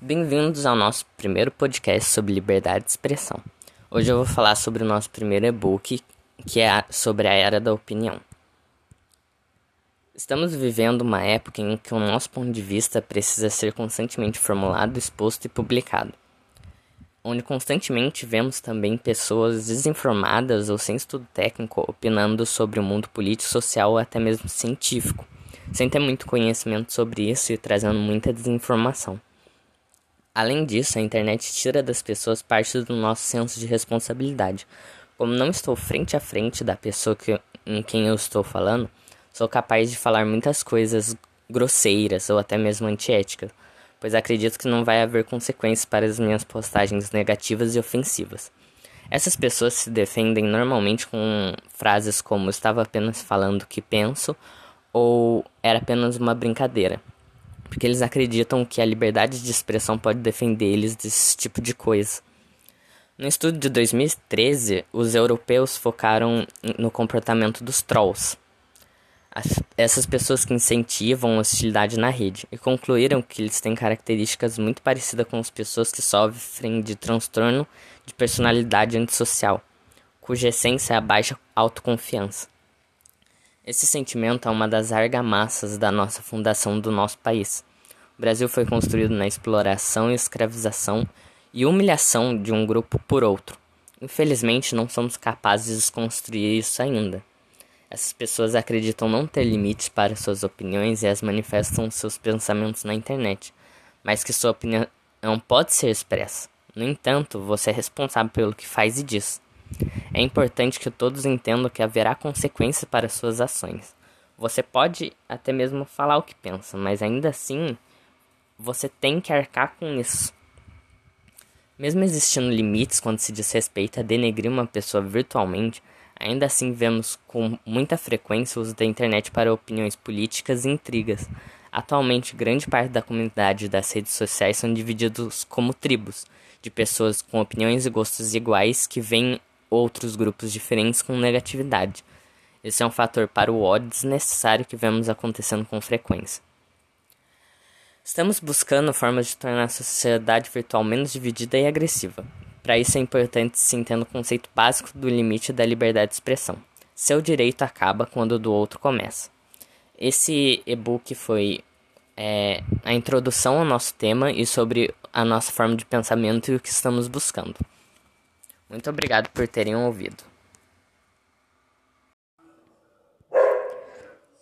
Bem-vindos ao nosso primeiro podcast sobre liberdade de expressão. Hoje eu vou falar sobre o nosso primeiro e-book, que é sobre a era da opinião. Estamos vivendo uma época em que o nosso ponto de vista precisa ser constantemente formulado, exposto e publicado. Onde constantemente vemos também pessoas desinformadas ou sem estudo técnico opinando sobre o mundo político, social ou até mesmo científico sem ter muito conhecimento sobre isso e trazendo muita desinformação. Além disso, a internet tira das pessoas parte do nosso senso de responsabilidade. Como não estou frente a frente da pessoa que, em quem eu estou falando, sou capaz de falar muitas coisas grosseiras ou até mesmo antiéticas, pois acredito que não vai haver consequências para as minhas postagens negativas e ofensivas. Essas pessoas se defendem normalmente com frases como estava apenas falando o que penso ou era apenas uma brincadeira, porque eles acreditam que a liberdade de expressão pode defender eles desse tipo de coisa. No estudo de 2013, os europeus focaram no comportamento dos trolls, essas pessoas que incentivam hostilidade na rede, e concluíram que eles têm características muito parecidas com as pessoas que sofrem de transtorno de personalidade antissocial, cuja essência é a baixa autoconfiança. Esse sentimento é uma das argamassas da nossa fundação do nosso país. O Brasil foi construído na exploração escravização e humilhação de um grupo por outro. Infelizmente, não somos capazes de desconstruir isso ainda. Essas pessoas acreditam não ter limites para suas opiniões e as manifestam seus pensamentos na internet, mas que sua opinião pode ser expressa. No entanto, você é responsável pelo que faz e diz. É importante que todos entendam que haverá consequências para suas ações. Você pode até mesmo falar o que pensa, mas ainda assim você tem que arcar com isso. Mesmo existindo limites quando se diz respeito a denegrir uma pessoa virtualmente, ainda assim vemos com muita frequência o uso da internet para opiniões políticas e intrigas. Atualmente, grande parte da comunidade das redes sociais são divididos como tribos, de pessoas com opiniões e gostos iguais que veem outros grupos diferentes com negatividade. Esse é um fator para o ódio desnecessário que vemos acontecendo com frequência. Estamos buscando formas de tornar a sociedade virtual menos dividida e agressiva. Para isso é importante se entender o conceito básico do limite da liberdade de expressão. Seu direito acaba quando o do outro começa. Esse e-book foi é, a introdução ao nosso tema e sobre a nossa forma de pensamento e o que estamos buscando. Muito obrigado por terem ouvido.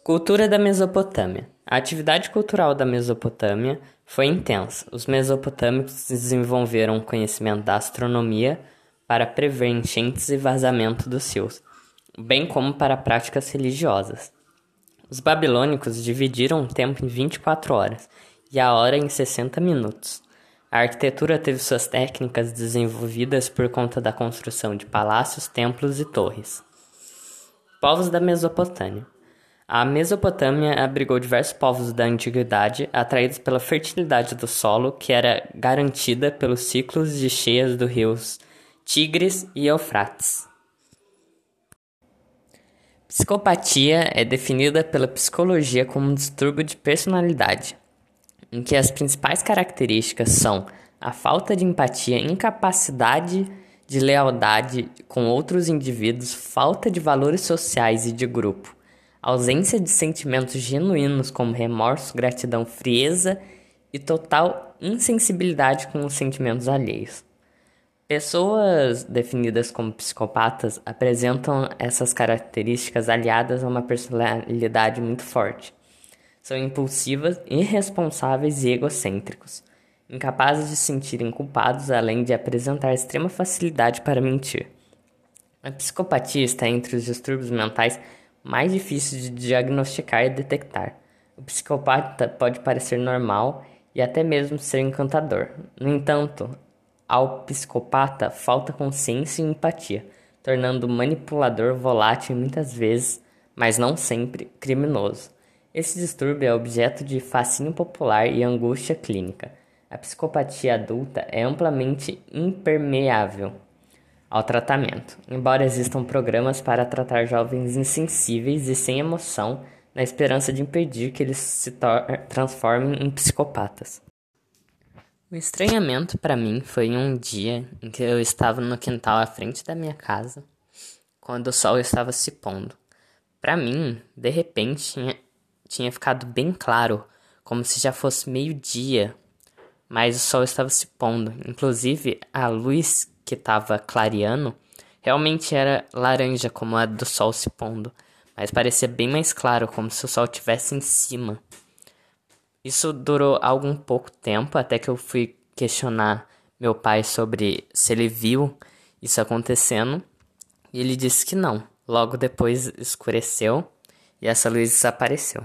Cultura da Mesopotâmia. A atividade cultural da Mesopotâmia foi intensa. Os mesopotâmicos desenvolveram conhecimento da astronomia para prever enchentes e vazamento dos rios, bem como para práticas religiosas. Os babilônicos dividiram o tempo em 24 horas e a hora em 60 minutos. A arquitetura teve suas técnicas desenvolvidas por conta da construção de palácios, templos e torres. Povos da Mesopotâmia. A Mesopotâmia abrigou diversos povos da antiguidade, atraídos pela fertilidade do solo, que era garantida pelos ciclos de cheias dos rios Tigres e Eufrates. Psicopatia é definida pela psicologia como um distúrbio de personalidade, em que as principais características são a falta de empatia, incapacidade de lealdade com outros indivíduos, falta de valores sociais e de grupo, ausência de sentimentos genuínos como remorso, gratidão, frieza e total insensibilidade com os sentimentos alheios. Pessoas definidas como psicopatas apresentam essas características aliadas a uma personalidade muito forte são impulsivas, irresponsáveis e egocêntricos, incapazes de se sentirem culpados, além de apresentar extrema facilidade para mentir. A psicopatia está entre os distúrbios mentais mais difíceis de diagnosticar e detectar. O psicopata pode parecer normal e até mesmo ser encantador. No entanto, ao psicopata falta consciência e empatia, tornando o manipulador volátil muitas vezes, mas não sempre, criminoso. Esse distúrbio é objeto de fascínio popular e angústia clínica. A psicopatia adulta é amplamente impermeável ao tratamento, embora existam programas para tratar jovens insensíveis e sem emoção, na esperança de impedir que eles se transformem em psicopatas. O estranhamento para mim foi um dia em que eu estava no quintal à frente da minha casa, quando o sol estava se pondo. Para mim, de repente, tinha, ficado bem claro, como se já fosse meio-dia, mas o sol estava se pondo. Inclusive, a luz que estava clareando realmente era laranja, como a do sol se pondo, mas parecia bem mais claro, como se o sol estivesse em cima. Isso durou algum pouco tempo até que eu fui questionar meu pai sobre se ele viu isso acontecendo e ele disse que não. Logo depois escureceu e essa luz desapareceu.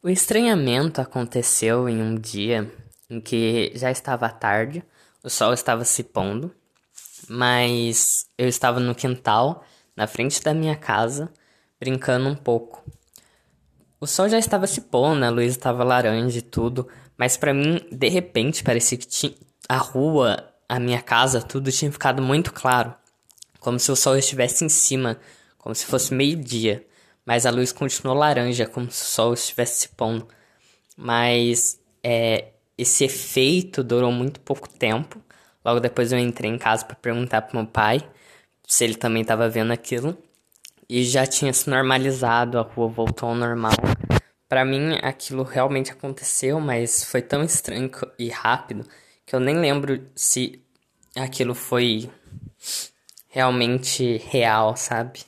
O estranhamento aconteceu em um dia em que já estava tarde, o sol estava se pondo, mas eu estava no quintal, na frente da minha casa, brincando um pouco. O sol já estava se pondo, a luz estava laranja e tudo, mas para mim, de repente, parecia que tinha, a rua, a minha casa, tudo tinha ficado muito claro, como se o sol estivesse em cima, como se fosse meio-dia, mas a luz continuou laranja, como se o sol estivesse se pondo. Mas é, esse efeito durou muito pouco tempo. Logo depois eu entrei em casa para perguntar para meu pai se ele também estava vendo aquilo e já tinha se normalizado, a rua voltou ao normal. Para mim, aquilo realmente aconteceu, mas foi tão estranho e rápido que eu nem lembro se aquilo foi realmente real, sabe?